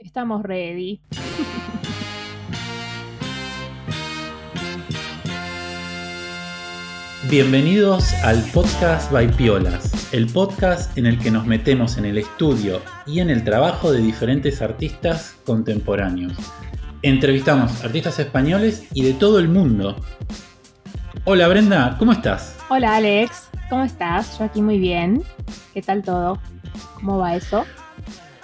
Estamos ready. Bienvenidos al podcast by Piolas, el podcast en el que nos metemos en el estudio y en el trabajo de diferentes artistas contemporáneos. Entrevistamos artistas españoles y de todo el mundo. Hola Brenda, ¿cómo estás? Hola Alex, ¿cómo estás? Yo aquí muy bien. ¿Qué tal todo? ¿Cómo va eso?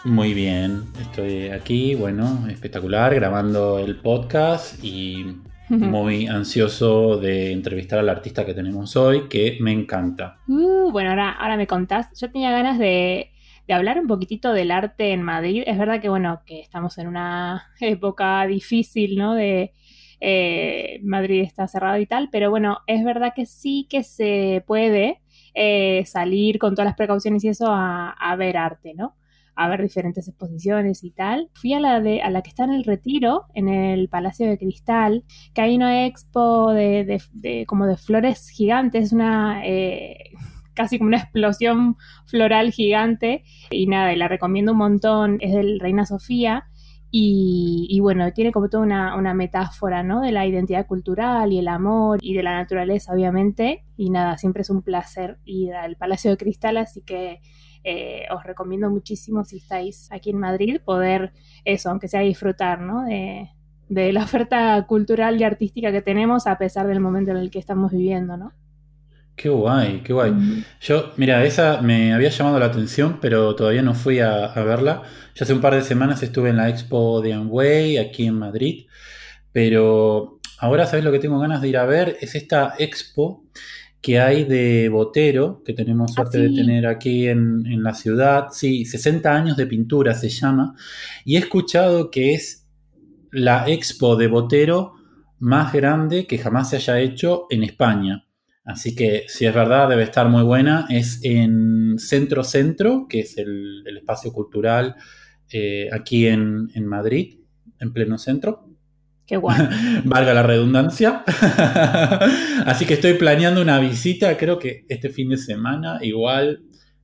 Muy bien, estoy aquí, bueno, espectacular, grabando el podcast y muy ansioso de entrevistar al artista que tenemos hoy, que me encanta. Uh, bueno, ahora, ahora me contás. Yo tenía ganas de, hablar un poquitito del arte en Madrid. Es verdad que, bueno, que estamos en una época difícil, ¿no? De eh, Madrid está cerrado y tal, pero bueno, es verdad que sí que se puede eh, salir con todas las precauciones y eso a, a ver arte, ¿no? A ver diferentes exposiciones y tal. Fui a la, de, a la que está en el Retiro, en el Palacio de Cristal, que hay una expo de, como de flores gigantes, una... Eh, casi como una explosión floral gigante y nada, y la recomiendo un montón, es del Reina Sofía y, bueno, tiene como toda una, una, metáfora, ¿no? De la identidad cultural y el amor y de la naturaleza, obviamente. Y nada, siempre es un placer ir al Palacio de Cristal, así que eh, os recomiendo muchísimo si estáis aquí en Madrid poder eso, aunque sea disfrutar, ¿no? De, la oferta cultural y artística que tenemos a pesar del momento en el que estamos viviendo, ¿no? Qué guay, qué guay. Yo, mira, esa me había llamado la atención, pero todavía no fui a, verla. Ya hace un par de semanas estuve en la expo de Amway aquí en Madrid, pero ahora, ¿sabes lo que tengo ganas de ir a ver? Es esta expo que hay de Botero, que tenemos ah, suerte de tener aquí en, la ciudad. Sí, 60 años de pintura se llama. Y he escuchado que es la expo de Botero más grande que jamás se haya hecho en España. Así que si es verdad, debe estar muy buena. Es en Centro Centro, que es el, espacio cultural eh, aquí en, en Madrid, en pleno centro. Qué guay. Valga la redundancia. Así que estoy planeando una visita, creo que este fin de semana igual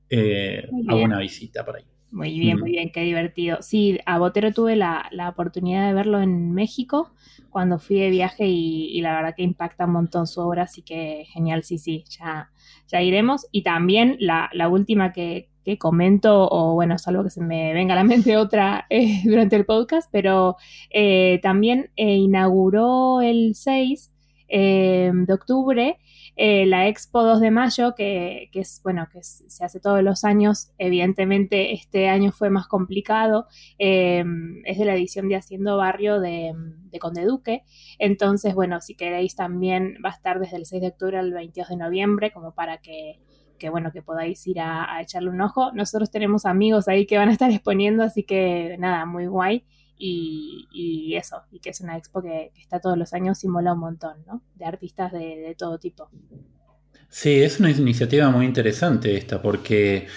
eh, hago una visita por ahí. Muy bien, muy bien, qué divertido. Sí, a Botero tuve la, oportunidad de verlo en México cuando fui de viaje y, la verdad que impacta un montón su obra, así que genial, sí, sí, ya, ya iremos. Y también la, la última que, que comento, o bueno, salvo que se me venga a la mente otra eh, durante el podcast, pero eh, también eh, inauguró el 6 de octubre la Expo 2 de mayo, que, es, bueno, que se hace todos los años, evidentemente este año fue más complicado, es de la edición de Haciendo Barrio de, de Conde Duque, entonces, bueno, si queréis también va a estar desde el 6 de octubre al 22 de noviembre, como para que que bueno, que podáis ir a, echarle un ojo. Nosotros tenemos amigos ahí que van a estar exponiendo, así que nada, muy guay. Y, eso, y que es una expo que, está todos los años y mola un montón, ¿no? De artistas de, todo tipo. Sí, es una iniciativa muy interesante esta, porque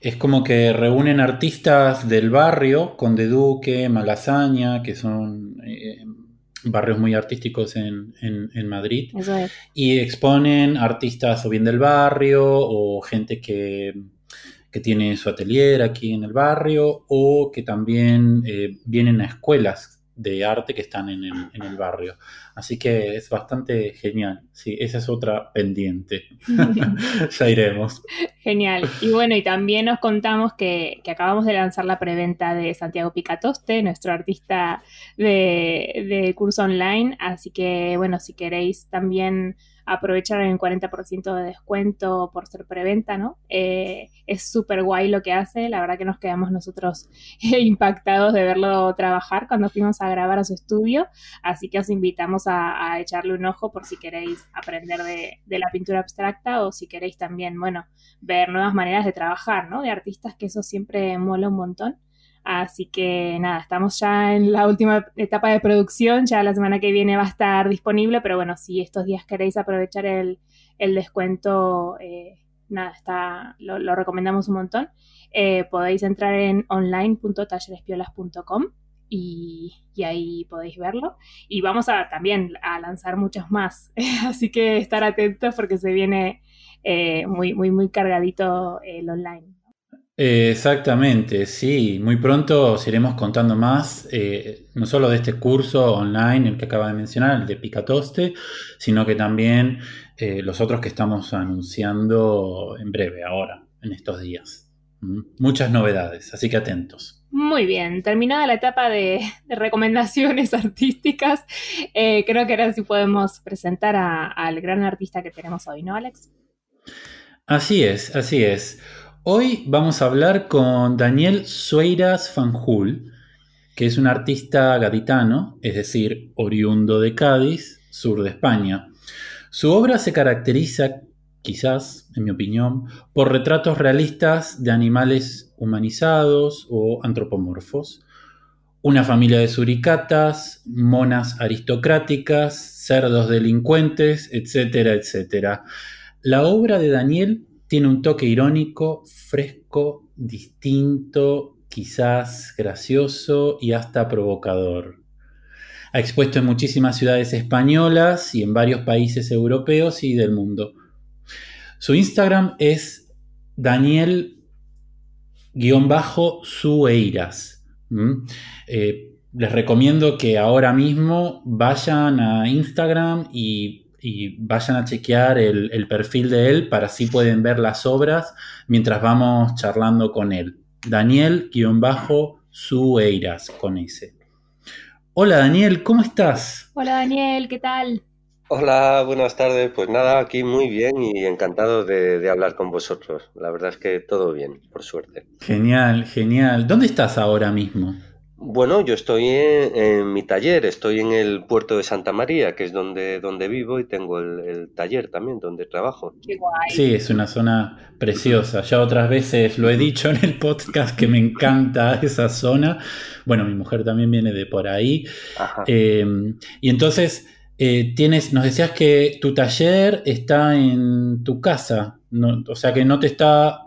es como que reúnen artistas del barrio, Conde Duque, Malasaña, que son eh, barrios muy artísticos en, Madrid. Y exponen artistas o bien del barrio o gente que, tiene su atelier aquí en el barrio o que también eh, vienen a escuelas de arte que están en el, barrio. Así que es bastante genial. Sí, esa es otra pendiente. ya iremos. Genial. Y bueno, y también nos contamos que, acabamos de lanzar la preventa de Santiago Picatoste, nuestro artista de, de curso online. Así que bueno, si queréis también aprovechar el 40% de descuento por ser preventa, ¿no? Eh, es súper guay lo que hace, la verdad que nos quedamos nosotros impactados de verlo trabajar cuando fuimos a grabar a su estudio, así que os invitamos a, echarle un ojo por si queréis aprender de, de, la pintura abstracta o si queréis también, bueno, ver nuevas maneras de trabajar, ¿no? De artistas, que eso siempre mola un montón. Así que nada, estamos ya en la última etapa de producción, ya la semana que viene va a estar disponible, pero bueno, si estos días queréis aprovechar el, descuento, eh, nada, está, lo, recomendamos un montón. Eh, podéis entrar en online.tallerespiolas.com y, y, ahí podéis verlo. Y vamos a también a lanzar muchos más, así que estar atentos porque se viene eh, muy, muy, muy cargadito el online. Exactamente, sí. Muy pronto os iremos contando más, eh, no solo de este curso online, el que acaba de mencionar, el de Picatoste, sino que también eh, los otros que estamos anunciando en breve, ahora, en estos días. ¿Mm? Muchas novedades, así que atentos. Muy bien, terminada la etapa de, recomendaciones artísticas, eh, creo que ahora sí podemos presentar al gran artista que tenemos hoy, ¿no, Alex? Así es, así es. Hoy vamos a hablar con Daniel Sueiras Fanjul, que es un artista gaditano, es decir, oriundo de Cádiz, sur de España. Su obra se caracteriza, quizás, en mi opinión, por retratos realistas de animales humanizados o antropomorfos, una familia de suricatas, monas aristocráticas, cerdos delincuentes, etcétera, etcétera. La obra de Daniel tiene un toque irónico, fresco, distinto, quizás gracioso y hasta provocador. Ha expuesto en muchísimas ciudades españolas y en varios países europeos y del mundo. Su Instagram es Daniel-Sueiras. Eh, les recomiendo que ahora mismo vayan a Instagram y y vayan a chequear el, perfil de él para así pueden ver las obras mientras vamos charlando con él. Daniel-Sueiras con ese. Hola Daniel, ¿cómo estás? Hola Daniel, ¿qué tal? Hola, buenas tardes. Pues nada, aquí muy bien y encantado de, de, hablar con vosotros. La verdad es que todo bien, por suerte. Genial, genial. ¿Dónde estás ahora mismo? Bueno, yo estoy en, mi taller, estoy en el puerto de Santa María, que es donde, donde vivo y tengo el, taller también, donde trabajo. Qué guay. Sí, es una zona preciosa. Ya otras veces lo he dicho en el podcast que me encanta esa zona. Bueno, mi mujer también viene de por ahí. Eh, y entonces, eh, tienes, nos decías que tu taller está en tu casa, o sea que no te está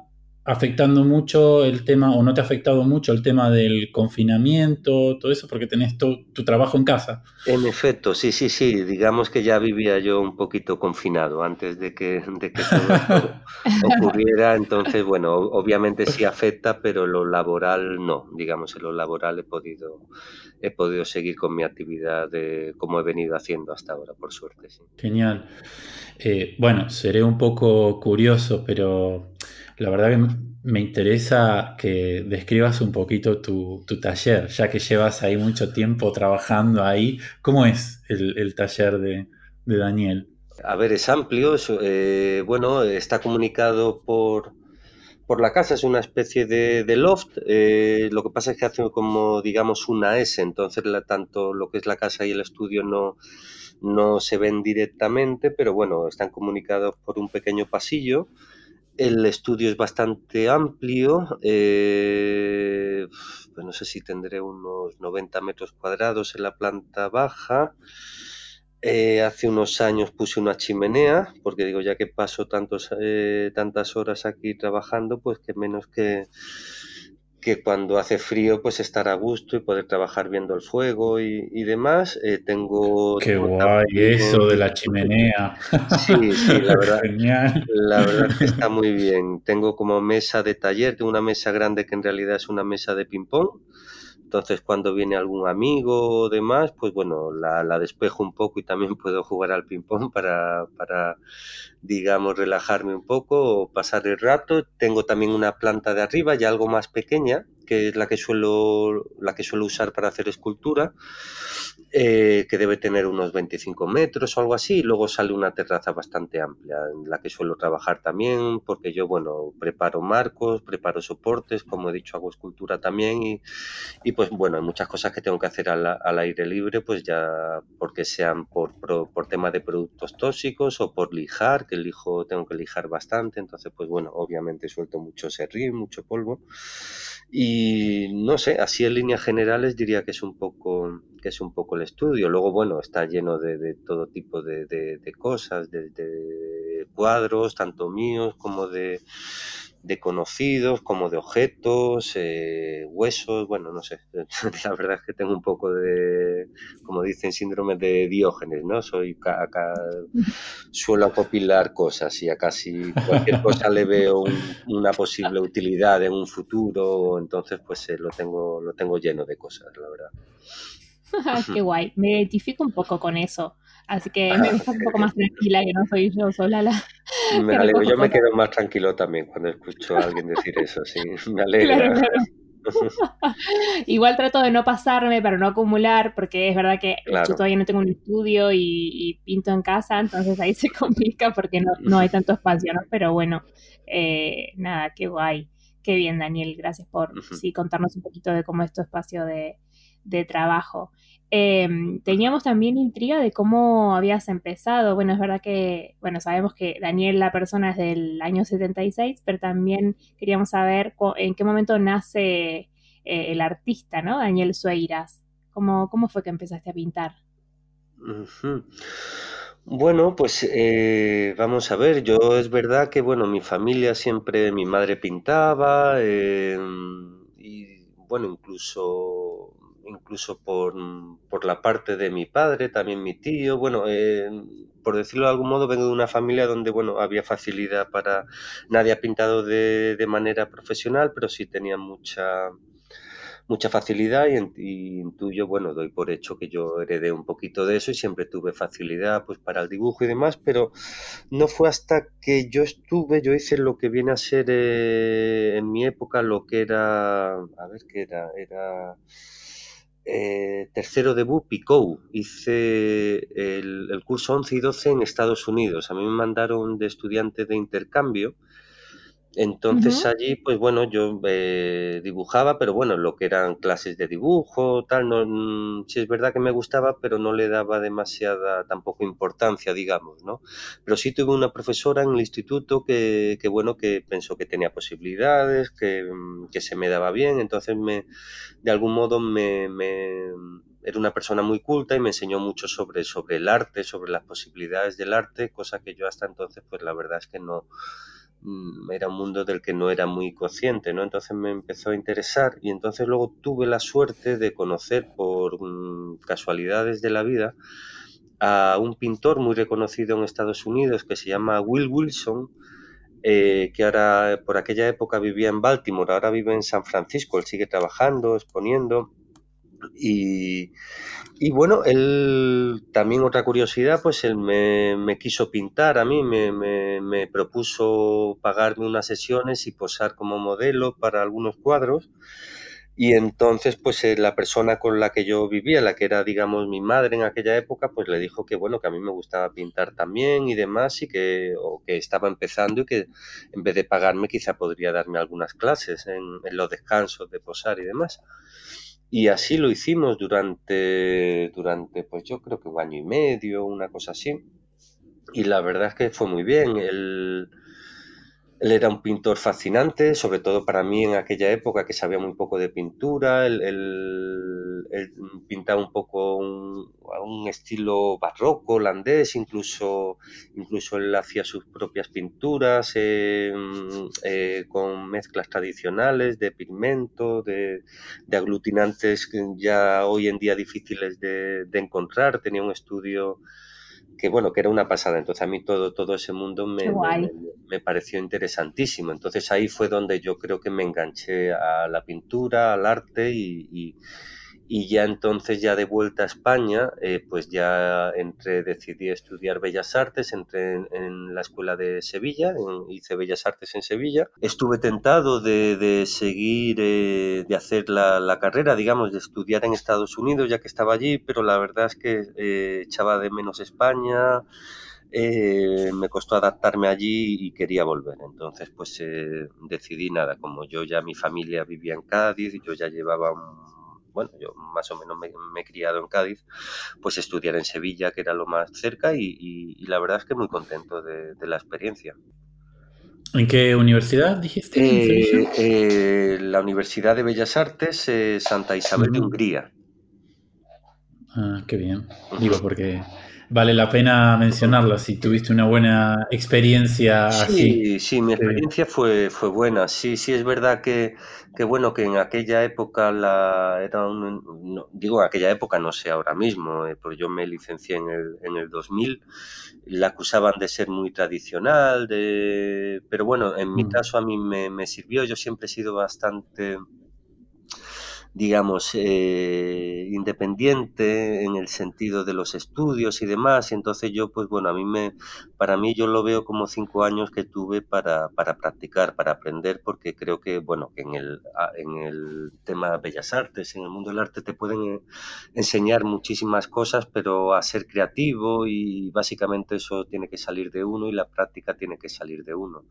afectando mucho el tema, o no te ha afectado mucho el tema del confinamiento, todo eso, porque tenés tu, tu trabajo en casa. En efecto, sí, sí, sí. Digamos que ya vivía yo un poquito confinado antes de que, de que todo esto ocurriera. Entonces, bueno, obviamente sí afecta, pero lo laboral no. Digamos, en lo laboral he podido, he podido seguir con mi actividad de, como he venido haciendo hasta ahora, por suerte. Sí. Genial. Eh, bueno, seré un poco curioso, pero la verdad que me interesa que describas un poquito tu, taller, ya que llevas ahí mucho tiempo trabajando ahí. ¿Cómo es el, taller de, Daniel? A ver, es amplio, eh, bueno, está comunicado por, por la casa, es una especie de, loft. Eh, lo que pasa es que hace como, digamos, una S, entonces tanto lo que es la casa y el estudio no, no se ven directamente, pero bueno, están comunicados por un pequeño pasillo el estudio es bastante amplio, eh, pues no sé si tendré unos 90 metros cuadrados en la planta baja. Eh, hace unos años puse una chimenea, porque digo, ya que paso tantos, eh, tantas horas aquí trabajando, pues que menos que, que cuando hace frío pues estar a gusto y poder trabajar viendo el fuego y, demás. Eh, tengo... Qué guay eso de la chimenea. Sí, sí, la verdad, la verdad que está muy bien. Tengo como mesa de taller, tengo una mesa grande que en realidad es una mesa de ping-pong entonces, cuando viene algún amigo o demás, pues bueno, la, despejo un poco y también puedo jugar al ping-pong para, para, digamos, relajarme un poco o pasar el rato. Tengo también una planta de arriba, ya algo más pequeña, que es la que suelo, la que suelo usar para hacer escultura, eh, que debe tener unos 25 metros o algo así. Luego sale una terraza bastante amplia, en la que suelo trabajar también, porque yo, bueno, preparo marcos, preparo soportes, como he dicho, hago escultura también. Y, y pues bueno, hay muchas cosas que tengo que hacer al, al aire libre, pues ya porque sean por, por, por tema de productos tóxicos o por lijar, que lijo, tengo que lijar bastante. Entonces, pues bueno, obviamente suelto mucho serrín, mucho polvo. Y no sé, así en líneas generales diría que es un poco que es un poco el estudio. Luego, bueno, está lleno de, todo tipo de, cosas, de, cuadros, tanto míos como de, de conocidos como de objetos, eh, huesos, bueno, no sé, la verdad es que tengo un poco de, como dicen, síndrome de Diógenes, ¿no? Soy acá, suelo acopilar cosas y a casi cualquier cosa le veo una posible utilidad en un futuro, entonces pues eh, lo tengo lo tengo lleno de cosas, la verdad. Qué guay, me identifico un poco con eso. Así que me deja un poco más tranquila que no soy yo sola la. Me alegro, yo me quedo más tranquilo también cuando escucho a alguien decir eso, sí, me alegra. Igual trato de no pasarme para no acumular, porque es verdad que yo todavía no tengo un estudio y, pinto en casa, entonces ahí se complica porque no, no hay tanto espacio, ¿no? Pero bueno, eh, nada, qué guay. Qué bien, Daniel, gracias por sí, contarnos un poquito de cómo es tu espacio de, de trabajo. Em, teníamos también intriga de cómo habías empezado. Bueno, es verdad que, bueno, sabemos que Daniel, la persona es del año 76, pero también queríamos saber en qué momento nace eh, el artista, ¿no? Daniel Sueiras. ¿Cómo, ¿Cómo fue que empezaste a pintar? Bueno, pues eh, vamos a ver, yo es verdad que, bueno, mi familia siempre, mi madre pintaba, em, y bueno, incluso incluso por, por, la parte de mi padre, también mi tío. Bueno, eh, por decirlo de algún modo, vengo de una familia donde, bueno, había facilidad para... Nadie ha pintado de, de manera profesional, pero sí tenía mucha mucha facilidad y, intuyo, bueno, doy por hecho que yo heredé un poquito de eso y siempre tuve facilidad pues para el dibujo y demás, pero no fue hasta que yo estuve, yo hice lo que viene a ser eh, en mi época lo que era, a ver qué era, era eh, tercero de Picou. Hice el, curso 11 y 12 en Estados Unidos. A mí me mandaron de estudiante de intercambio entonces allí, pues bueno, yo eh, dibujaba, pero bueno, lo que eran clases de dibujo, tal, no, mm, sí es verdad que me gustaba, pero no le daba demasiada tampoco importancia, digamos, ¿no? Pero sí tuve una profesora en el instituto que, que bueno, que pensó que tenía posibilidades, que, mm, que, se me daba bien, entonces me, de algún modo me, me era una persona muy culta y me enseñó mucho sobre, sobre el arte, sobre las posibilidades del arte, cosa que yo hasta entonces, pues la verdad es que no, Mm, era un mundo del que no era muy consciente, ¿no? Entonces me empezó a interesar y entonces luego tuve la suerte de conocer por mm, casualidades de la vida a un pintor muy reconocido en Estados Unidos que se llama Will Wilson, eh, que ahora por aquella época vivía en Baltimore, ahora vive en San Francisco, él sigue trabajando, exponiendo y, bueno, él también otra curiosidad, pues él me, quiso pintar a mí, me, propuso pagarme unas sesiones y posar como modelo para algunos cuadros. Y entonces, pues eh, la persona con la que yo vivía, la que era, digamos, mi madre en aquella época, pues le dijo que, bueno, que a mí me gustaba pintar también y demás, y que, estaba empezando y que en vez de pagarme quizá podría darme algunas clases en los descansos de posar y demás. Y así lo hicimos durante, durante, pues yo creo que un año y medio, una cosa así. Y la verdad es que fue muy bien. El, él era un pintor fascinante, sobre todo para mí en aquella época que sabía muy poco de pintura. Él, pintaba un poco un, estilo barroco, holandés, incluso, incluso él hacía sus propias pinturas eh, eh, con mezclas tradicionales de pigmento, de, de, aglutinantes ya hoy en día difíciles de, de encontrar. Tenía un estudio que bueno, que era una pasada. Entonces a mí todo, todo ese mundo me, me, pareció interesantísimo. Entonces ahí fue donde yo creo que me enganché a la pintura, al arte y, y ya entonces ya de vuelta a España eh, pues ya entré decidí estudiar bellas artes entré en, la escuela de Sevilla hice bellas artes en Sevilla estuve tentado de, seguir eh, de hacer la, carrera digamos de estudiar en Estados Unidos ya que estaba allí pero la verdad es que eh, echaba de menos España me costó adaptarme allí y quería volver. Entonces, pues decidí nada, como yo ya mi familia vivía en Cádiz, yo ya llevaba un bueno, yo más o menos me, he criado en Cádiz, pues estudiar en Sevilla, que era lo más cerca, y, la verdad es que muy contento de, la experiencia. ¿En qué universidad dijiste? Eh, eh, la Universidad de Bellas Artes, eh, Santa Isabel de Hungría. Ah, qué bien. Digo, porque vale la pena mencionarlo si tuviste una buena experiencia sí, así. Sí, mi experiencia fue, fue buena. Sí, sí, es verdad que, que bueno, que en aquella época la era un, digo, en aquella época no sé ahora mismo, eh, porque yo me licencié en el, en el 2000, la acusaban de ser muy tradicional, de, pero bueno, en mi mm. caso a mí me, me sirvió, yo siempre he sido bastante digamos, eh, independiente en el sentido de los estudios y demás. Y entonces yo, pues bueno, a mí me, para mí yo lo veo como cinco años que tuve para, para practicar, para aprender, porque creo que, bueno, que en el, en el tema de bellas artes, en el mundo del arte te pueden eh, enseñar muchísimas cosas, pero a ser creativo y básicamente eso tiene que salir de uno y la práctica tiene que salir de uno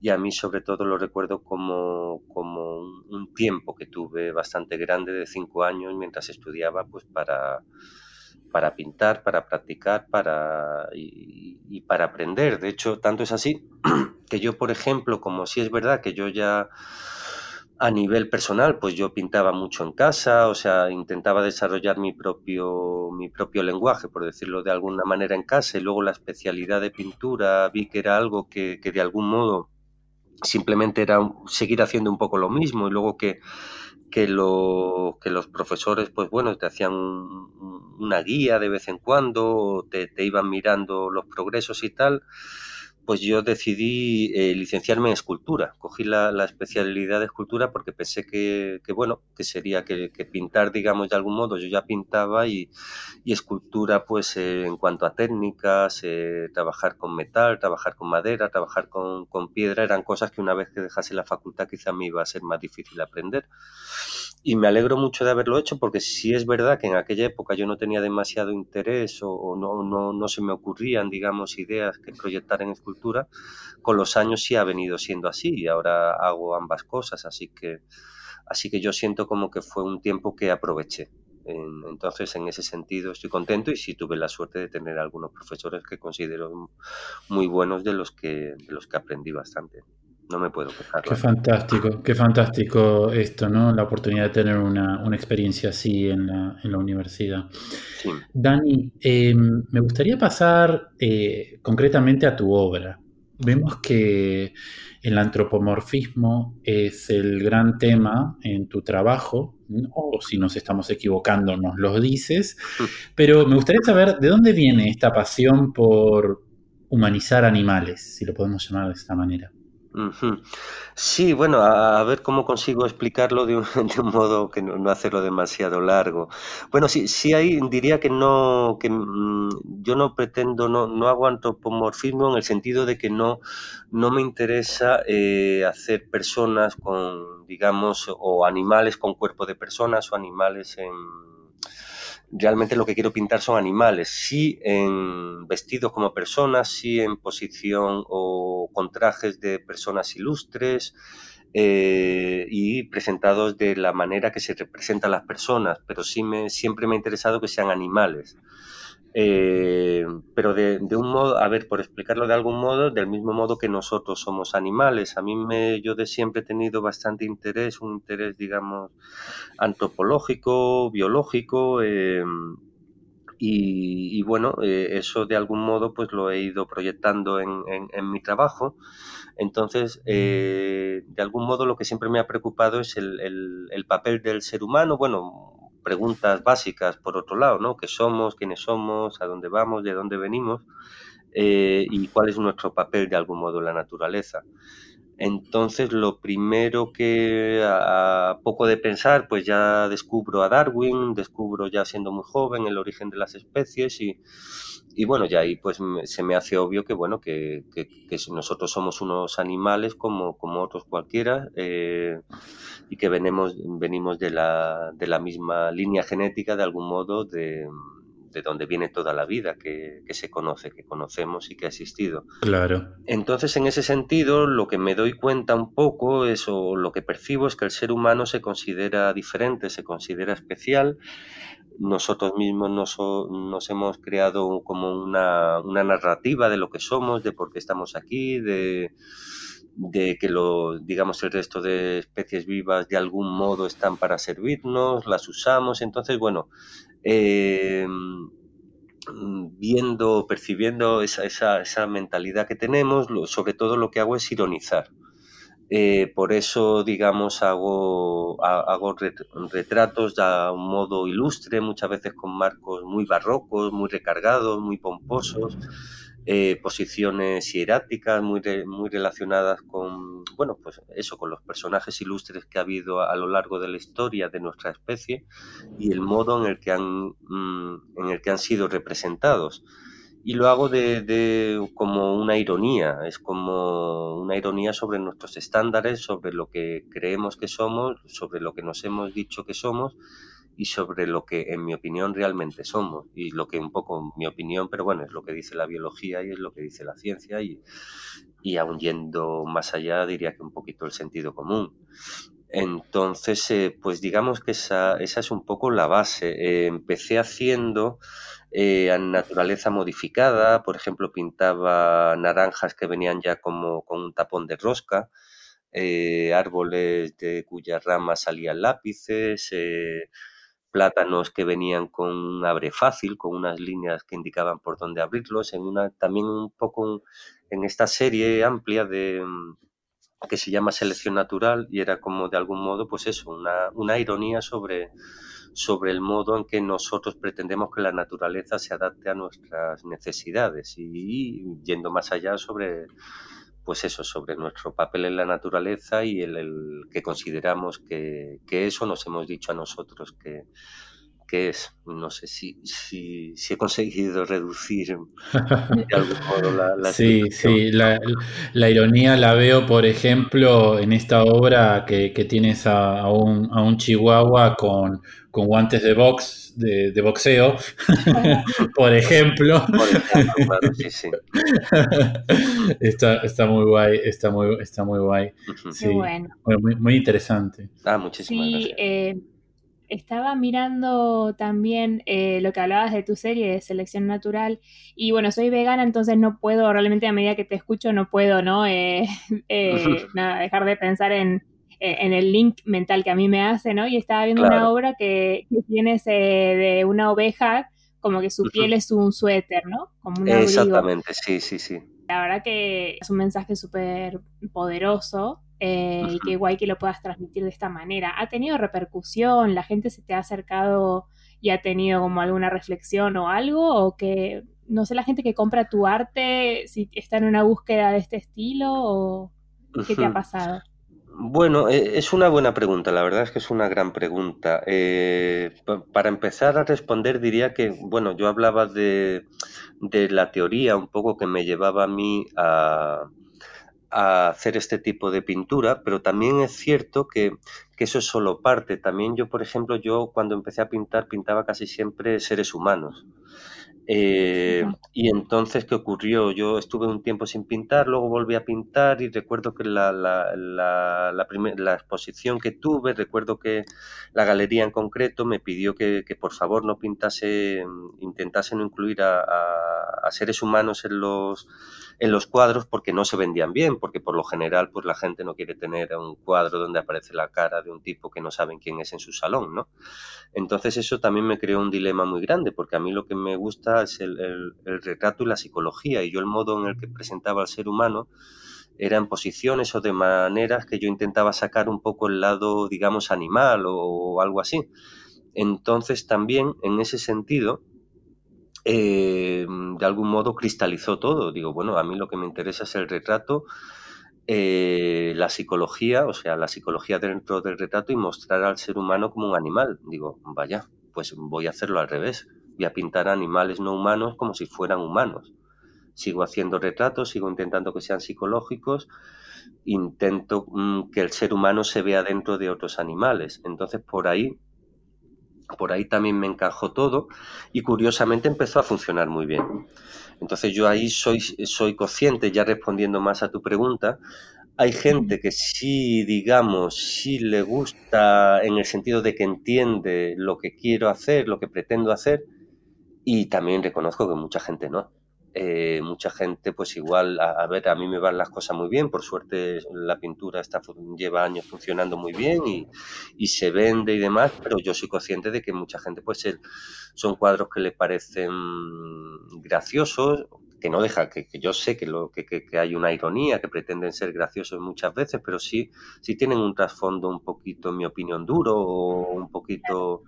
y a mí sobre todo lo recuerdo como, como un, tiempo que tuve bastante grande de cinco años mientras estudiaba pues para, para pintar, para practicar para, y, para aprender. De hecho, tanto es así que yo, por ejemplo, como si es verdad que yo ya a nivel personal, pues yo pintaba mucho en casa, o sea, intentaba desarrollar mi propio, mi propio lenguaje, por decirlo de alguna manera, en casa, y luego la especialidad de pintura vi que era algo que, que de algún modo simplemente era seguir haciendo un poco lo mismo y luego que, que, lo, que los profesores, pues bueno, te hacían una guía de vez en cuando, te iban mirando los progresos y tal, pues yo decidí eh, licenciarme en escultura. Cogí la, especialidad de escultura porque pensé que, bueno, que sería que, pintar, digamos, de algún modo, yo ya pintaba y, escultura, pues eh, en cuanto a técnicas, eh, trabajar con metal, trabajar con madera, trabajar con, con, piedra, eran cosas que una vez que dejase la facultad quizá me iba a ser más difícil aprender y me alegro mucho de haberlo hecho porque si es verdad que en aquella época yo no tenía demasiado interés o, no, no, no, se me ocurrían, digamos, ideas que proyectar en escultura, con los años sí ha venido siendo así y ahora hago ambas cosas, así que, así que yo siento como que fue un tiempo que aproveché. entonces, en ese sentido, estoy contento y sí tuve la suerte de tener algunos profesores que considero muy buenos de los que, de los que aprendí bastante no me puedo quejar. Qué fantástico, qué fantástico esto, ¿no? La oportunidad de tener una, experiencia así en la, en la universidad. Dani, em, me gustaría pasar eh, concretamente a tu obra. Vemos que el antropomorfismo es el gran tema en tu trabajo, o si nos estamos equivocando nos lo dices, pero me gustaría saber de dónde viene esta pasión por humanizar animales, si lo podemos llamar de esta manera. Sí, bueno, a, ver cómo consigo explicarlo de un, de un modo que no, hacerlo demasiado largo. Bueno, sí, sí ahí diría que no, que mm, yo no pretendo, no, no hago antropomorfismo en el sentido de que no, no me interesa eh, hacer personas con, digamos, o animales con cuerpo de personas o animales en realmente lo que quiero pintar son animales, sí en vestidos como personas, sí en posición o con trajes de personas ilustres eh, y presentados de la manera que se representan las personas, pero sí me, siempre me ha interesado que sean animales. Eh, pero de, un modo, a ver, por explicarlo de algún modo, del mismo modo que nosotros somos animales. A mí me, yo de siempre he tenido bastante interés, un interés, digamos, antropológico, biológico, eh, y, bueno, eh, eso de algún modo pues lo he ido proyectando en, mi trabajo. Entonces, de algún modo lo que siempre me ha preocupado es el, el papel del ser humano, bueno, preguntas básicas, por otro lado, ¿no? ¿Qué somos? ¿Quiénes somos? ¿A dónde vamos? ¿De dónde venimos? Eh, y cuál es nuestro papel de algún modo en la naturaleza. Entonces, lo primero que a poco de pensar, pues ya descubro a Darwin, descubro ya siendo muy joven el origen de las especies y, y bueno, ya ahí pues se me hace obvio que bueno, que, que, nosotros somos unos animales como, como otros cualquiera eh, y que venimos, venimos de, la, de la misma línea genética de algún modo de, de donde viene toda la vida que, se conoce, que conocemos y que ha existido. Claro. Entonces, en ese sentido, lo que me doy cuenta un poco es, o lo que percibo es que el ser humano se considera diferente, se considera especial. Nosotros mismos nos, nos hemos creado como una, una narrativa de lo que somos, de por qué estamos aquí, de de que lo, digamos, el resto de especies vivas de algún modo están para servirnos, las usamos. Entonces, bueno, eh, viendo, percibiendo esa, esa, esa mentalidad que tenemos, sobre todo lo que hago es ironizar. Eh, por eso, digamos, hago, hago retratos a un modo ilustre, muchas veces con marcos muy barrocos, muy recargados, muy pomposos, eh, posiciones hieráticas muy, muy relacionadas con, bueno, pues eso, con los personajes ilustres que ha habido a, lo largo de la historia de nuestra especie y el modo en el que han, mm, en el que han sido representados. Y lo hago de, como una ironía, es como una ironía sobre nuestros estándares, sobre lo que creemos que somos, sobre lo que nos hemos dicho que somos y sobre lo que en mi opinión realmente somos y lo que un poco mi opinión, pero bueno, es lo que dice la biología y es lo que dice la ciencia y, y aún yendo más allá diría que un poquito el sentido común. Entonces, eh, pues digamos que esa, esa es un poco la base. Eh, empecé haciendo eh, naturaleza modificada, por ejemplo, pintaba naranjas que venían ya como con un tapón de rosca, eh, árboles de cuyas ramas salían lápices, eh, plátanos que venían con un abre fácil, con unas líneas que indicaban por dónde abrirlos, en una, también un poco en esta serie amplia de mm, que se llama selección natural y era como de algún modo pues eso, una, una ironía sobre sobre el modo en que nosotros pretendemos que la naturaleza se adapte a nuestras necesidades y, yendo más allá sobre pues eso, sobre nuestro papel en la naturaleza y el, que consideramos que, que, eso nos hemos dicho a nosotros que, que es. No sé si, si, he conseguido reducir de algún modo la, Sí, sí, la, ironía la veo, por ejemplo, en esta obra que, tienes a, un, a, un, chihuahua con, con guantes de box, de, boxeo, por ejemplo. Por ejemplo, claro, sí, sí. está, está muy guay, está muy, está muy guay. Sí, bueno. muy, muy, interesante. Ah, muchísimas sí, gracias. Eh, estaba mirando también eh, lo que hablabas de tu serie de selección natural y bueno, soy vegana, entonces no puedo, realmente a medida que te escucho, no puedo, ¿no? Eh, eh, nada, dejar de pensar en, el link mental que a mí me hace, ¿no? Y estaba viendo una obra que, que tienes de una oveja, como que su piel es un suéter, ¿no? Como un Exactamente, sí, sí, sí. La verdad que es un mensaje súper poderoso eh, y qué guay que lo puedas transmitir de esta manera. ¿Ha tenido repercusión? ¿La gente se te ha acercado y ha tenido como alguna reflexión o algo? ¿O que, no sé, la gente que compra tu arte, si está en una búsqueda de este estilo o qué te ha pasado? Bueno, e, es una buena pregunta, la verdad es que es una gran pregunta. Eh, para empezar a responder diría que, bueno, yo hablaba de, de la teoría un poco que me llevaba a mí a, a hacer este tipo de pintura, pero también es cierto que, que, eso es solo parte. También yo, por ejemplo, yo cuando empecé a pintar pintaba casi siempre seres humanos. Eh, y entonces, ¿qué ocurrió? Yo estuve un tiempo sin pintar, luego volví a pintar y recuerdo que la, la, la, la, exposición que tuve, recuerdo que la galería en concreto me pidió que, que por favor no pintase, intentase no incluir a, a, seres humanos en los, en los cuadros porque no se vendían bien, porque por lo general pues la gente no quiere tener un cuadro donde aparece la cara de un tipo que no saben quién es en su salón, ¿no? Entonces eso también me creó un dilema muy grande, porque a mí lo que me gusta es el, retrato y la psicología, y yo el modo en el que presentaba al ser humano era en posiciones o de maneras que yo intentaba sacar un poco el lado, digamos, animal o, algo así. Entonces también, en ese sentido, eh, de algún modo cristalizó todo. Digo, bueno, a mí lo que me interesa es el retrato eh, la psicología, o sea, la psicología dentro del retrato y mostrar al ser humano como un animal. Digo, vaya, pues voy a hacerlo al revés. Voy a pintar animales no humanos como si fueran humanos. Sigo haciendo retratos, sigo intentando que sean psicológicos, intento mm, que el ser humano se vea dentro de otros animales. Entonces, por ahí, por ahí también me encajó todo y curiosamente empezó a funcionar muy bien. Entonces yo ahí soy, soy consciente, ya respondiendo más a tu pregunta, hay gente que sí, digamos, sí le gusta en el sentido de que entiende lo que quiero hacer, lo que pretendo hacer, y también reconozco que mucha gente no. Eh, mucha gente, pues igual, a, ver, a mí me van las cosas muy bien, por suerte la pintura está, lleva años funcionando muy bien y, se vende y demás, pero yo soy consciente de que mucha gente, pues son cuadros que le parecen graciosos, que no deja, que, yo sé que, lo, que, que, hay una ironía, que pretenden ser graciosos muchas veces, pero sí, sí tienen un trasfondo un poquito, en mi opinión, duro o un poquito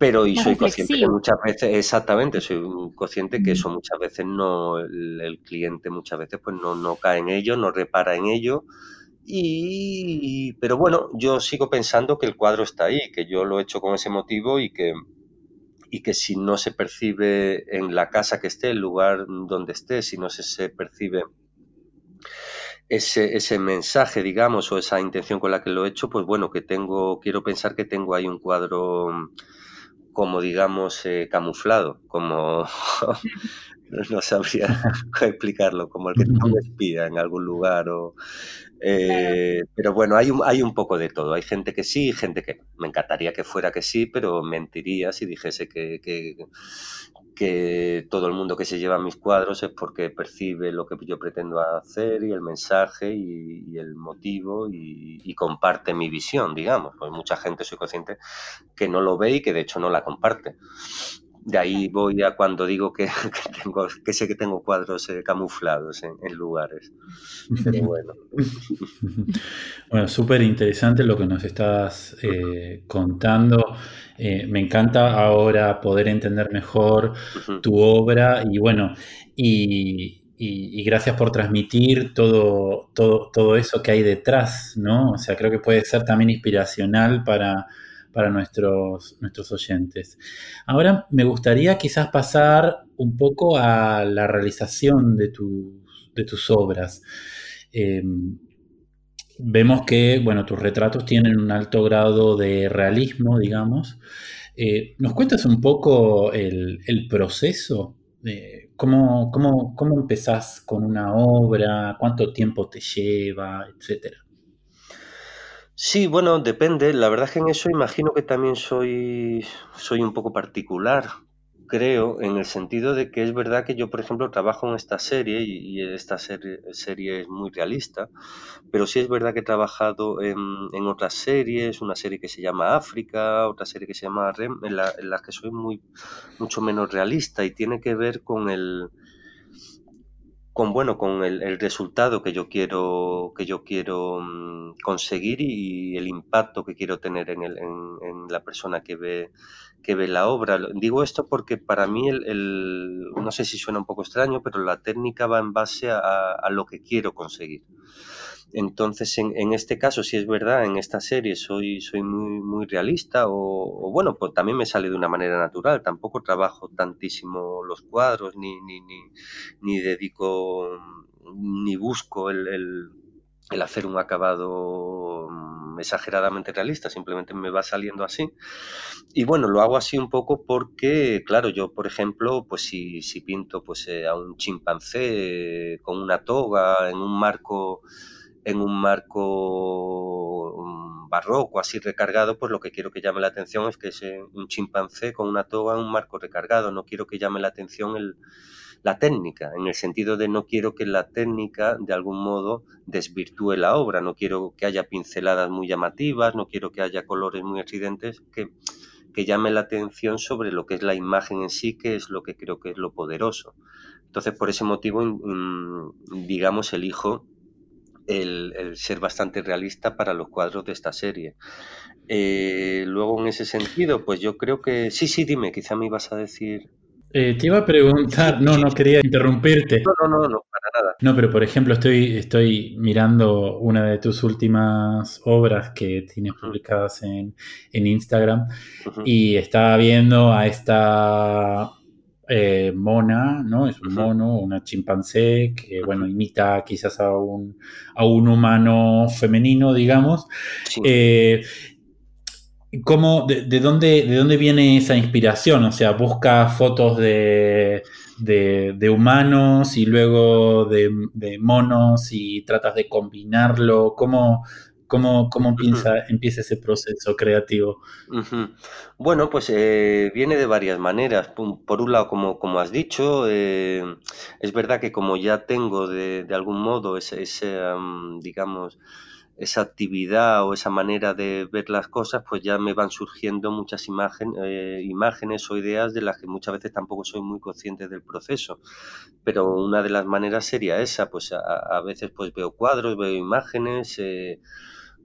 pero y soy consciente que muchas veces, exactamente, soy consciente que eso muchas veces no, el, cliente muchas veces pues no, no cae en ello, no repara en ello. Y, pero bueno, yo sigo pensando que el cuadro está ahí, que yo lo he hecho con ese motivo y que, y que si no se percibe en la casa que esté, el lugar donde esté, si no se, se percibe ese, ese mensaje, digamos, o esa intención con la que lo he hecho, pues bueno, que tengo, quiero pensar que tengo ahí un cuadro como digamos eh, camuflado, como no sabría explicarlo, como el que te espía en algún lugar o eh, pero bueno, hay un, hay un poco de todo. Hay gente que sí, gente que me encantaría que fuera que sí, pero mentiría si dijese que, que, que todo el mundo que se lleva mis cuadros es porque percibe lo que yo pretendo hacer y el mensaje y, el motivo y, comparte mi visión, digamos. Pues mucha gente soy consciente que no lo ve y que de hecho no la comparte. De ahí voy a cuando digo que, tengo, que sé que tengo cuadros eh, camuflados en, lugares. Pero bueno. Bueno, súper interesante lo que nos estás eh, contando. Eh, me encanta ahora poder entender mejor tu obra y bueno, y, gracias por transmitir todo, todo, todo eso que hay detrás, ¿no? O sea, creo que puede ser también inspiracional para, para nuestros, nuestros oyentes. Ahora me gustaría quizás pasar un poco a la realización de, de tus obras. Em, vemos que, bueno, tus retratos tienen un alto grado de realismo, digamos. Eh, ¿Nos cuentas un poco el, proceso? De cómo, cómo, ¿Cómo empezás con una obra? ¿Cuánto tiempo te lleva? Etcétera. Sí, bueno, depende. La verdad es que en eso imagino que también soy, soy un poco particular, creo, en el sentido de que es verdad que yo, por ejemplo, trabajo en esta serie y, esta serie, serie, es muy realista, pero sí es verdad que he trabajado en, en, otras series, una serie que se llama África, otra serie que se llama Rem, en, la, las que soy muy, mucho menos realista y tiene que ver con el con bueno con el, resultado que yo quiero que yo quiero mm, conseguir y el impacto que quiero tener en, el, en, la persona que ve que ve la obra. Digo esto porque para mí el, no sé si suena un poco extraño pero la técnica va en base a lo que quiero conseguir entonces, en, este caso, si es verdad, en esta serie soy, soy muy, muy realista o, bueno, pues también me sale de una manera natural. Tampoco trabajo tantísimo los cuadros, ni, ni, ni, ni dedico, ni busco el, el, hacer un acabado mm, exageradamente realista, simplemente me va saliendo así. Y bueno, lo hago así un poco porque, claro, yo, por ejemplo, pues si, si pinto pues, eh, a un chimpancé con una toga en un marco en un marco mm, barroco, así recargado, pues lo que quiero que llame la atención es que es un chimpancé con una toga en un marco recargado. No quiero que llame la atención el, la técnica, en el sentido de no quiero que la técnica de algún modo desvirtúe la obra, no quiero que haya pinceladas muy llamativas, no quiero que haya colores muy accidentes, que, que llame la atención sobre lo que es la imagen en sí, que es lo que creo que es lo poderoso. Entonces, por ese motivo, digamos, elijo el, ser bastante realista para los cuadros de esta serie. Eh, luego, en ese sentido, pues yo creo que. Sí, sí, dime, quizá me ibas a decir. Eh, te iba a preguntar, no, no quería interrumpirte. No, no, no, no, para nada. No, pero por ejemplo, estoy, estoy mirando una de tus últimas obras que tienes publicadas en, Instagram y estaba viendo a esta eh, mona, ¿no? Es un mono, una chimpancé que, bueno, imita quizás a un, a un humano femenino, digamos. Eh, ¿cómo, de, dónde, ¿De dónde viene esa inspiración? O sea, busca fotos de, de, humanos y luego de, monos y tratas de combinarlo. ¿Cómo, ¿Cómo, cómo empieza, empieza ese proceso creativo? Bueno, pues eh, viene de varias maneras. Por un lado, como, como has dicho, eh, es verdad que como ya tengo de, de algún modo ese, ese digamos, esa actividad o esa manera de ver las cosas, pues ya me van surgiendo muchas imagen, eh, imágenes o ideas de las que muchas veces tampoco soy muy consciente del proceso. Pero una de las maneras sería esa, pues a, veces pues veo cuadros, veo imágenes, eh,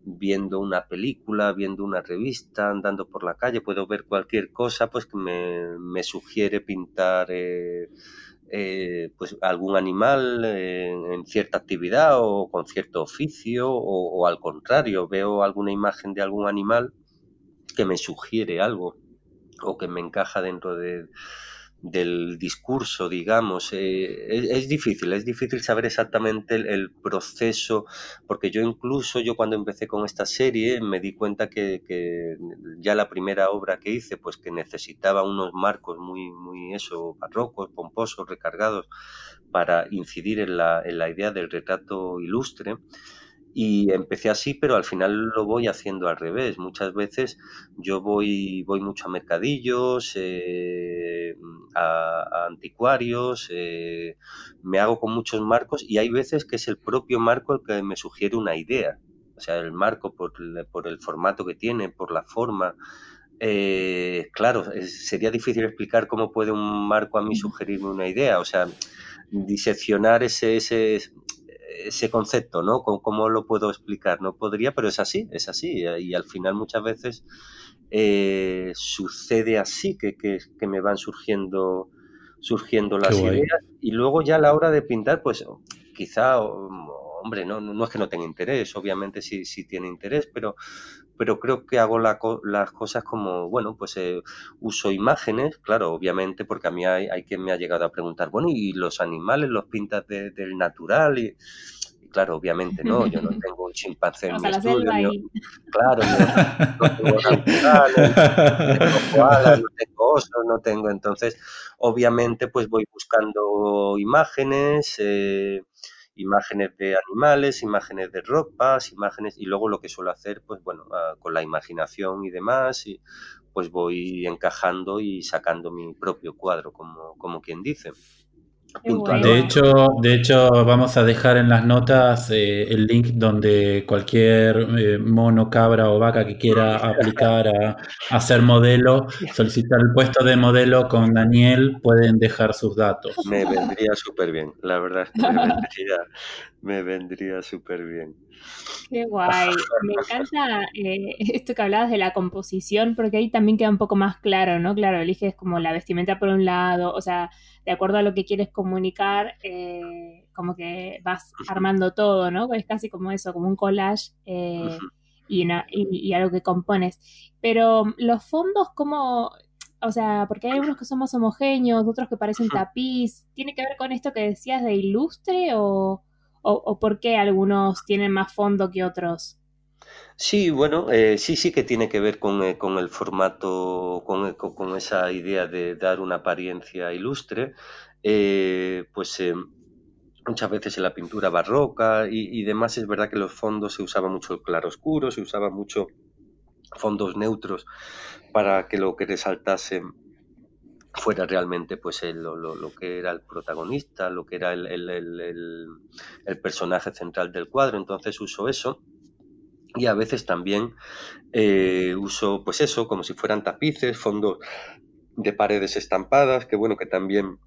viendo una película, viendo una revista, andando por la calle, puedo ver cualquier cosa pues que me, me sugiere pintar. Eh, eh, pues algún animal en, cierta actividad o con cierto oficio o, al contrario veo alguna imagen de algún animal que me sugiere algo o que me encaja dentro de, del discurso, digamos. Eh, es, difícil, es difícil saber exactamente el, proceso, porque yo incluso, yo cuando empecé con esta serie, me di cuenta que, ya la primera obra que hice, pues que necesitaba unos marcos muy, muy eso, barrocos, pomposos, recargados, para incidir en la, en la idea del retrato ilustre. Y empecé así, pero al final lo voy haciendo al revés. Muchas veces yo voy, voy mucho a mercadillos, eh, a, anticuarios, eh, me hago con muchos marcos y hay veces que es el propio marco el que me sugiere una idea. O sea, el marco por, por el formato que tiene, por la forma. Eh, claro, sería difícil explicar cómo puede un marco a mí sugerirme una idea. O sea, diseccionar ese, ese, ese concepto, ¿no? ¿Cómo, lo puedo explicar? No podría, pero es así, es así. Y al final muchas veces eh, sucede así, que, que, me van surgiendo, surgiendo las ideas. Y luego ya a la hora de pintar, pues quizá, hombre, no, no es que no tenga interés, obviamente sí, sí tiene interés, pero, pero creo que hago las cosas como, bueno, pues eh, uso imágenes, claro, obviamente, porque a mí hay, hay, quien me ha llegado a preguntar, bueno, ¿y los animales los pintas del natural? Y, claro, obviamente no, yo no tengo un chimpancé en mi estudio. claro, no, tengo naturales, no tengo koalas, no tengo osos, no tengo, entonces, obviamente, pues voy buscando imágenes, eh, imágenes de animales, imágenes de ropas, imágenes y luego lo que suelo hacer, pues bueno, ah, con la imaginación y demás, y pues voy encajando y sacando mi propio cuadro, como, como quien dice. De hecho, de hecho, vamos a dejar en las notas eh, el link donde cualquier eh, mono, cabra o vaca que quiera aplicar a, hacer modelo, solicitar el puesto de modelo con Daniel, pueden dejar sus datos. Me vendría súper bien, la verdad, me vendría, me vendría súper bien. Qué guay. Me encanta eh, esto que hablabas de la composición, porque ahí también queda un poco más claro, ¿no? Claro, eliges como la vestimenta por un lado, o sea, de acuerdo a lo que quieres comunicar, eh, como que vas armando todo, ¿no? Es casi como eso, como un collage eh, y, y, algo que compones. Pero los fondos, ¿cómo, o sea, porque hay unos que son más homogéneos, otros que parecen tapiz. ¿Tiene que ver con esto que decías de ilustre o, o, por qué algunos tienen más fondo que otros? Sí, bueno, eh, sí, sí que tiene que ver con, eh, con el formato, con, eh, con, esa idea de dar una apariencia ilustre. pues muchas veces en la pintura barroca y, y, demás es verdad que los fondos se usaba mucho el claroscuro, se usaba mucho fondos neutros para que lo que resaltase fuera realmente pues lo, lo, que era el protagonista, lo que era el, el, personaje central del cuadro. Entonces uso eso y a veces también eh, uso pues eso como si fueran tapices, fondos de paredes estampadas, que bueno que también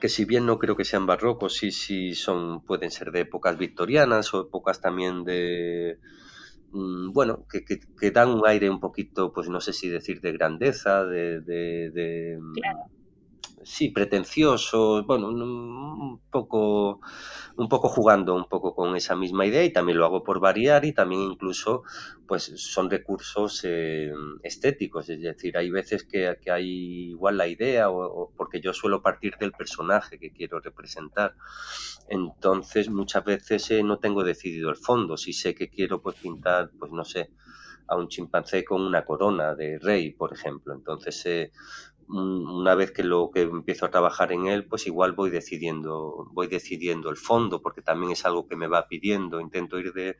que si bien no creo que sean barrocos, sí, sí son, pueden ser de épocas victorianas o épocas también de, Mm, bueno, que, que, dan un aire un poquito, pues no sé si decir de grandeza, de, de, sí, pretencioso, bueno, un poco, un poco jugando un poco con esa misma idea y también lo hago por variar y también incluso, pues son recursos eh, estéticos, es decir, hay veces que, hay igual la idea o, porque yo suelo partir del personaje que quiero representar, entonces muchas veces eh, no tengo decidido el fondo, si sé que quiero pues pintar, pues no sé, a un chimpancé con una corona de rey, por ejemplo, entonces eh, una vez que lo que empiezo a trabajar en él, pues igual voy decidiendo, voy decidiendo el fondo, porque también es algo que me va pidiendo. Intento ir de,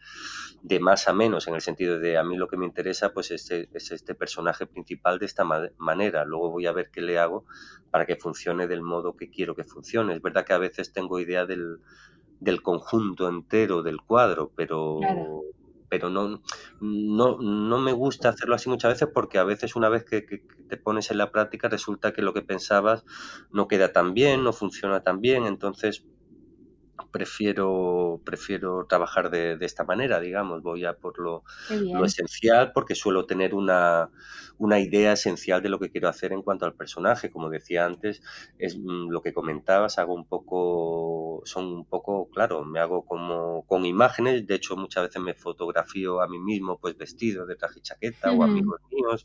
de más a menos, en el sentido de a mí lo que me interesa, pues es, es este personaje principal de esta manera. Luego voy a ver qué le hago para que funcione del modo que quiero que funcione. Es verdad que a veces tengo idea del, del conjunto entero del cuadro, pero pero no, no, no me gusta hacerlo así muchas veces porque a veces una vez que, te pones en la práctica resulta que lo que pensabas no queda tan bien, no funciona tan bien, entonces prefiero, prefiero trabajar de, de esta manera, digamos, voy a por lo, lo esencial porque suelo tener una, una idea esencial de lo que quiero hacer en cuanto al personaje. Como decía antes, es mm, lo que comentabas, hago un poco, son un poco, claro, me hago como con imágenes, de hecho muchas veces me fotografío a mí mismo pues vestido de traje y chaqueta o amigos míos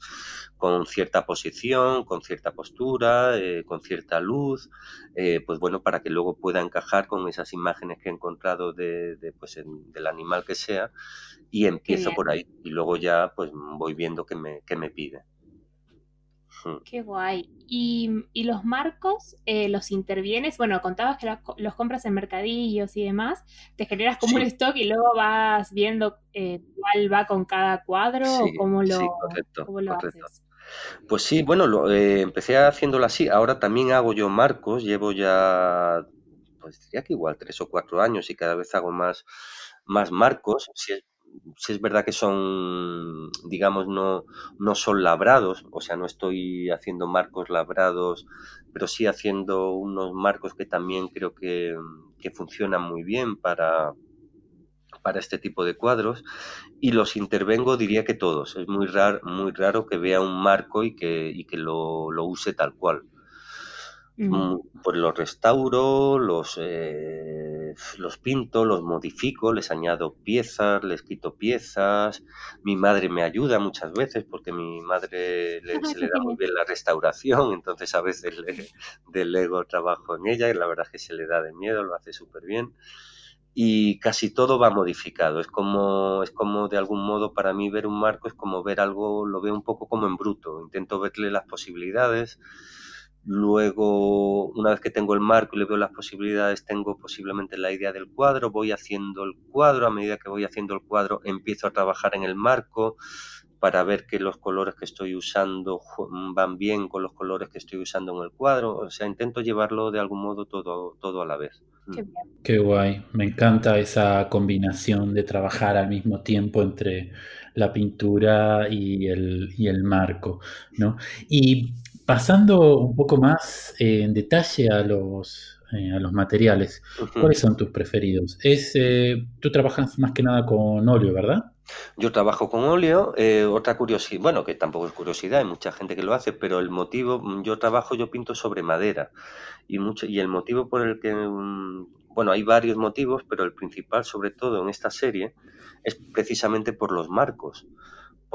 con cierta posición, con cierta postura, eh, con cierta luz, eh, pues bueno, para que luego pueda encajar con esas imágenes que he encontrado de, pues del animal que sea y empiezo por ahí y luego ya pues voy viendo qué me, qué me pide. Qué guay. ¿Y, y los marcos eh, los intervienes? Bueno, contabas que los, compras en mercadillos y demás. ¿Te generas como un stock y luego vas viendo eh, cuál va con cada cuadro o cómo lo, cómo lo haces? Pues sí, bueno, lo, eh, empecé haciéndolo así. Ahora también hago yo marcos. Llevo ya, pues diría que igual tres o cuatro años y cada vez hago más, más marcos. Si es si es verdad que son, digamos, no, no son labrados, o sea, no estoy haciendo marcos labrados, pero sí haciendo unos marcos que también creo que, funcionan muy bien para, para este tipo de cuadros y los intervengo diría que todos. Es muy raro, muy raro que vea un marco y que, y que lo, lo use tal cual. Mm, pues los restauro, los, eh, los pinto, los modifico, les añado piezas, les quito piezas. Mi madre me ayuda muchas veces porque mi madre le, se le da muy bien la restauración, entonces a veces le delego trabajo en ella y la verdad es que se le da de miedo, lo hace súper bien. Y casi todo va modificado. Es como, es como de algún modo para mí ver un marco es como ver algo, lo veo un poco como en bruto. Intento verle las posibilidades Luego, una vez que tengo el marco y le veo las posibilidades, tengo posiblemente la idea del cuadro, voy haciendo el cuadro, a medida que voy haciendo el cuadro empiezo a trabajar en el marco para ver que los colores que estoy usando van bien con los colores que estoy usando en el cuadro, o sea, intento llevarlo de algún modo todo, todo a la vez. Qué, mm. Qué guay, me encanta esa combinación de trabajar al mismo tiempo entre la pintura y el, y el marco, ¿no? Y Pasando un poco más eh, en detalle a los, eh, a los materiales, ¿cuáles son tus preferidos? Es, eh, tú trabajas más que nada con óleo, ¿verdad? Yo trabajo con óleo. otra curiosidad, bueno, que tampoco es curiosidad, hay mucha gente que lo hace, pero el motivo, mm, yo trabajo, yo pinto sobre madera. Y, mucho, y el motivo por el que, mm, bueno, hay varios motivos, pero el principal, sobre todo en esta serie, es precisamente por los marcos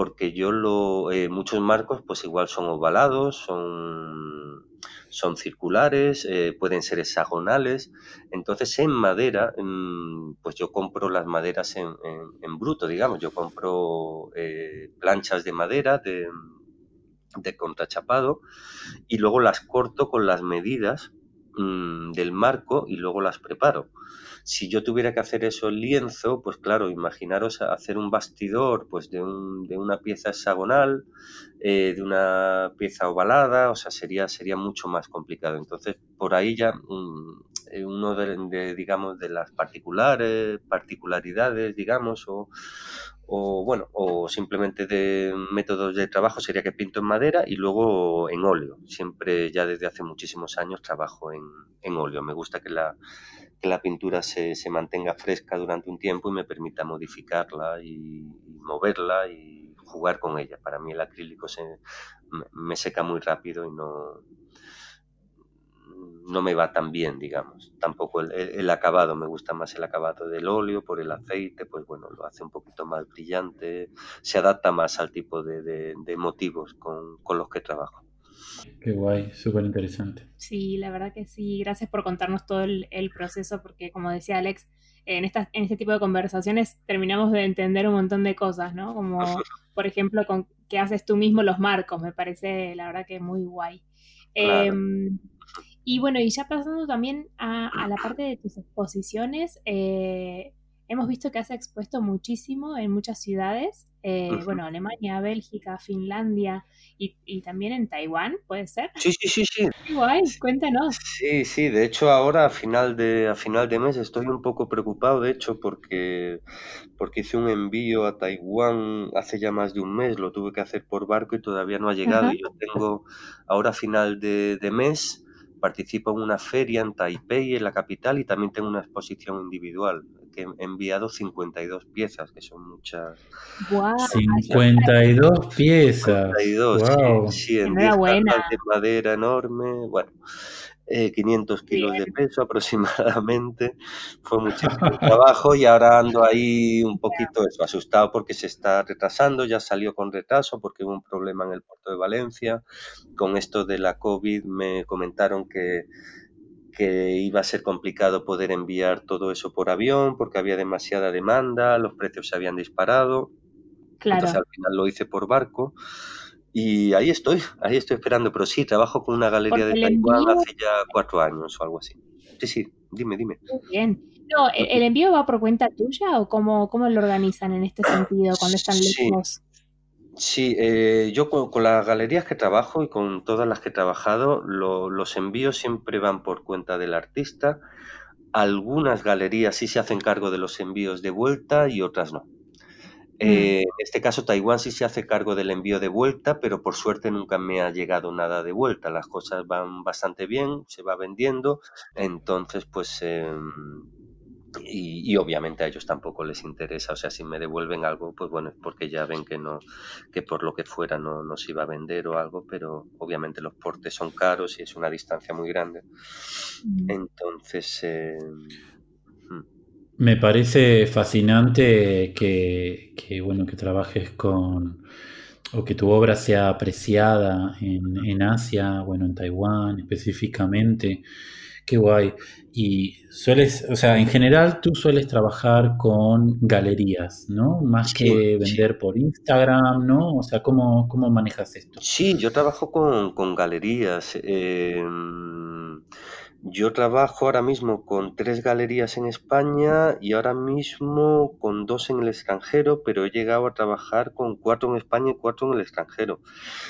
porque yo lo eh, muchos marcos pues igual son ovalados, son son circulares, eh, pueden ser hexagonales. Entonces en madera, pues yo compro las maderas en, en, bruto, digamos. Yo compro eh, planchas de madera de, de, contrachapado y luego las corto con las medidas mm, del marco y luego las preparo. Si yo tuviera que hacer eso en lienzo, pues claro, imaginaros hacer un bastidor pues de, un, de una pieza hexagonal, eh, de una pieza ovalada, o sea, sería, sería mucho más complicado. Entonces, por ahí ya eh, uno de, digamos, de las particulares, particularidades, digamos, o, o bueno, o simplemente de métodos de trabajo sería que pinto en madera y luego en óleo. Siempre ya desde hace muchísimos años trabajo en, en óleo. Me gusta que la, que la pintura se, se, mantenga fresca durante un tiempo y me permita modificarla y, moverla y jugar con ella. Para mí el acrílico se, me seca muy rápido y no, no me va tan bien, digamos. Tampoco el, acabado, me gusta más el acabado del óleo por el aceite, pues bueno, lo hace un poquito más brillante, se adapta más al tipo de, de, motivos con, con los que trabajo. Qué guay, súper interesante. Sí, la verdad que sí. Gracias por contarnos todo el, proceso, porque como decía Alex, en, esta, en este tipo de conversaciones terminamos de entender un montón de cosas, ¿no? Como, por ejemplo, con qué haces tú mismo los marcos, me parece, la verdad que muy guay. Em, y bueno, y ya pasando también a, la parte de tus exposiciones, eh, hemos visto que has expuesto muchísimo en muchas ciudades, eh, bueno, Alemania, Bélgica, Finlandia y, también en Taiwán, ¿puede ser? Sí, sí, sí, sí. Igual, cuéntanos. Sí, sí, de hecho ahora a final de, a final de mes estoy un poco preocupado, de hecho, porque, porque hice un envío a Taiwán hace ya más de un mes, lo tuve que hacer por barco y todavía no ha llegado. Y yo tengo ahora a final de, de mes participo en una feria en Taipei, en la capital, y también tengo una exposición individual enviado 52 piezas, que son muchas. Wow, 52 piezas. 52, wow. sí, sí, en 10 de madera enorme. Bueno, 500 eh, kilos de peso aproximadamente. Fue muchísimo trabajo y ahora ando ahí un poquito asustado porque se está retrasando. Ya salió con retraso porque hubo un problema en el puerto de Valencia. Con esto de la COVID me comentaron que que iba a ser complicado poder enviar todo eso por avión porque había demasiada demanda, los precios se habían disparado. Claro. Entonces al final lo hice por barco y ahí estoy, ahí estoy esperando, pero sí, trabajo con una galería de Taiwán hace ya cuatro años o algo así. Sí, sí, dime, dime. Muy bien. No, ¿el, envío va por cuenta tuya o cómo, cómo lo organizan en este sentido cuando están lejos? Sí, eh, yo con, las galerías que trabajo y con todas las que he trabajado, los envíos siempre van por cuenta del artista. Algunas galerías sí se hacen cargo de los envíos de vuelta y otras no. Mm. Eh, en este caso, Taiwán sí se hace cargo del envío de vuelta, pero por suerte nunca me ha llegado nada de vuelta. Las cosas van bastante bien, se va vendiendo. Entonces, pues, em, y, obviamente a ellos tampoco les interesa. O sea, si me devuelven algo, pues bueno, es porque ya ven que no, que por lo que fuera no, no se iba a vender o algo, pero obviamente los portes son caros y es una distancia muy grande. Mm. Entonces, eh, me parece fascinante que, bueno, que trabajes con o que tu obra sea apreciada en, Asia, bueno, en Taiwán específicamente. Qué guay. Y sueles, o sea, en general tú sueles trabajar con galerías, ¿no? Más que vender por Instagram, ¿no? O sea, ¿cómo, cómo manejas esto? Sí, yo trabajo con, con galerías. Eh, yo trabajo ahora mismo con tres galerías en España y ahora mismo con dos en el extranjero, pero he llegado a trabajar con cuatro en España y cuatro en el extranjero.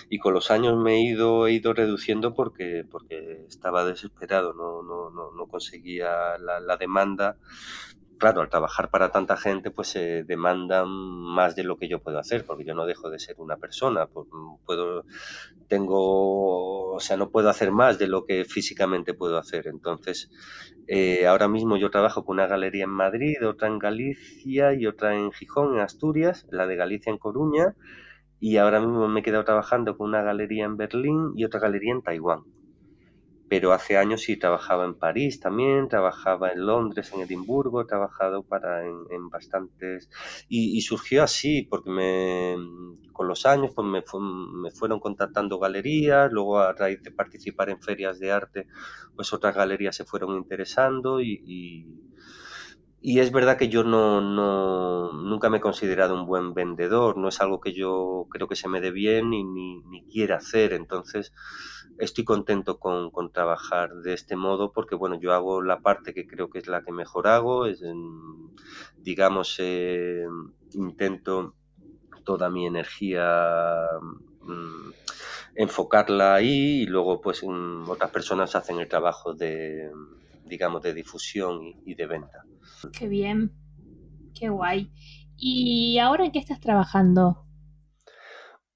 Y con los años me he ido, he ido reduciendo porque, porque estaba desesperado, no, no, no, no conseguía la, la demanda claro, al trabajar para tanta gente, pues se demandan más de lo que yo puedo hacer, porque yo no dejo de ser una persona, puedo, tengo, o sea, no puedo hacer más de lo que físicamente puedo hacer. Entonces, eh, ahora mismo yo trabajo con una galería en Madrid, otra en Galicia y otra en Gijón, en Asturias, la de Galicia en Coruña, y ahora mismo me he quedado trabajando con una galería en Berlín y otra galería en Taiwán pero hace años sí trabajaba en París también, trabajaba en Londres, en Edimburgo, he trabajado para en, bastantes y, surgió así porque me, con los años pues me, me, fueron contactando galerías, luego a raíz de participar en ferias de arte pues otras galerías se fueron interesando y, y, es verdad que yo no, no, nunca me he considerado un buen vendedor, no es algo que yo creo que se me dé bien ni, ni, ni quiera hacer, entonces estoy contento con, trabajar de este modo porque, bueno, yo hago la parte que creo que es la que mejor hago, es, digamos, eh, intento toda mi energía mm, enfocarla ahí y luego, pues, otras personas hacen el trabajo de, digamos, de difusión y, y de venta. Qué bien, qué guay. ¿Y ahora en qué estás trabajando?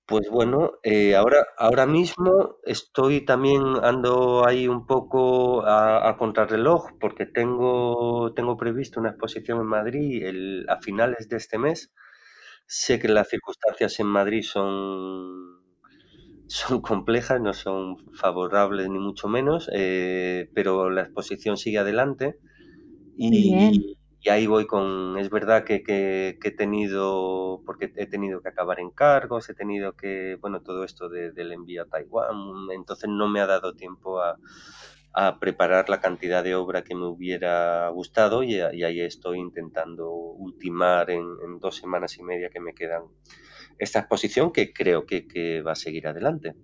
Pues bueno, eh, ahora, ahora mismo estoy también ando ahí un poco a, contrarreloj porque tengo, tengo previsto una exposición en Madrid el- a finales de este mes. Sé que las circunstancias en Madrid son, son complejas, no son favorables ni mucho menos, eh, pero la exposición sigue adelante y, y ahí voy con, es verdad que, que, he tenido, porque he tenido que acabar en cargos, he tenido que, bueno, todo esto del envío a Taiwán, entonces no me ha dado tiempo a, a preparar la cantidad de obra que me hubiera gustado y, ahí estoy intentando ultimar en, en, dos semanas y media que me quedan esta exposición que creo que, que va a seguir adelante.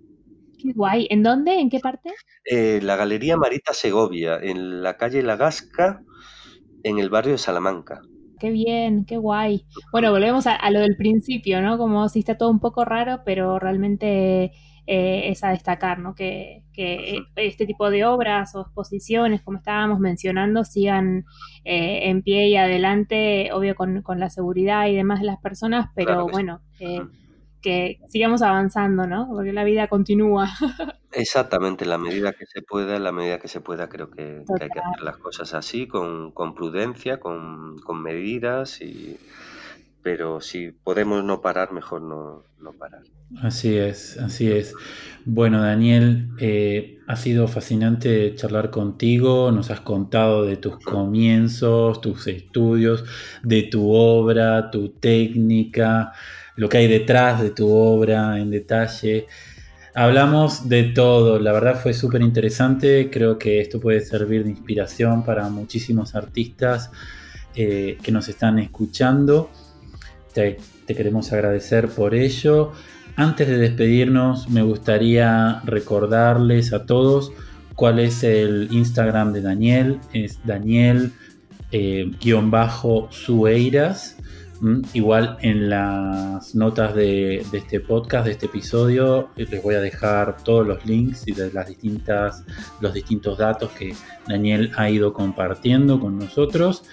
Qué guay. ¿En dónde? ¿En qué parte? Eh, la Galería Marita Segovia, en la calle La Gasca, en el barrio de Salamanca. Qué bien, qué guay. Bueno, volvemos a, lo del principio, ¿no? Como si está todo un poco raro, pero realmente eh, es a destacar, ¿no? Que, este tipo de obras o exposiciones, como estábamos mencionando, sigan eh, en pie y adelante, obvio con, la seguridad y demás de las personas, pero bueno, que sigamos avanzando, ¿no? Porque la vida continúa. Exactamente, la medida que se pueda, la medida que se pueda, creo que, hay que hacer las cosas así, con, prudencia, con, medidas, y, pero si podemos no parar, mejor no, parar. Así es, así es. Bueno, Daniel, eh, ha sido fascinante charlar contigo, nos has contado de tus comienzos, tus estudios, de tu obra, tu técnica lo que hay detrás de tu obra en detalle. Hablamos de todo, la verdad fue súper interesante, creo que esto puede servir de inspiración para muchísimos artistas eh, que nos están escuchando. Te, queremos agradecer por ello. Antes de despedirnos, me gustaría recordarles a todos cuál es el Instagram de Daniel. Es Daniel-Sueiras. Mm, igual en las notas de, este podcast, de este episodio, eh, les voy a dejar todos los links y de las distintas, los distintos datos que Daniel ha ido compartiendo con nosotros.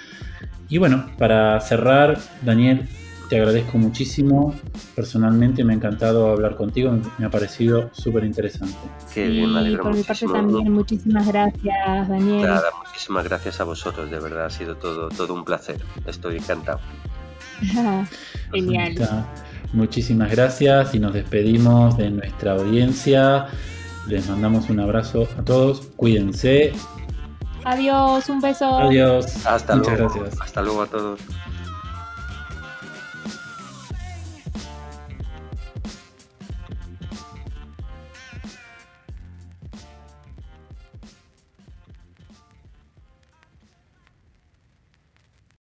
Y bueno, para cerrar, Daniel, te agradezco muchísimo. Personalmente me ha encantado hablar contigo, me ha parecido súper interesante. Sí, por mi parte también, muchísimas gracias, Daniel. Nada, muchísimas gracias a vosotros, de verdad ha sido todo, todo un placer. Estoy encantado. Genial. Muchísimas gracias y nos despedimos de nuestra audiencia. Les mandamos un abrazo a todos. Cuídense. Adiós, un beso. Adiós. Hasta Muchas luego. gracias. Hasta luego a todos.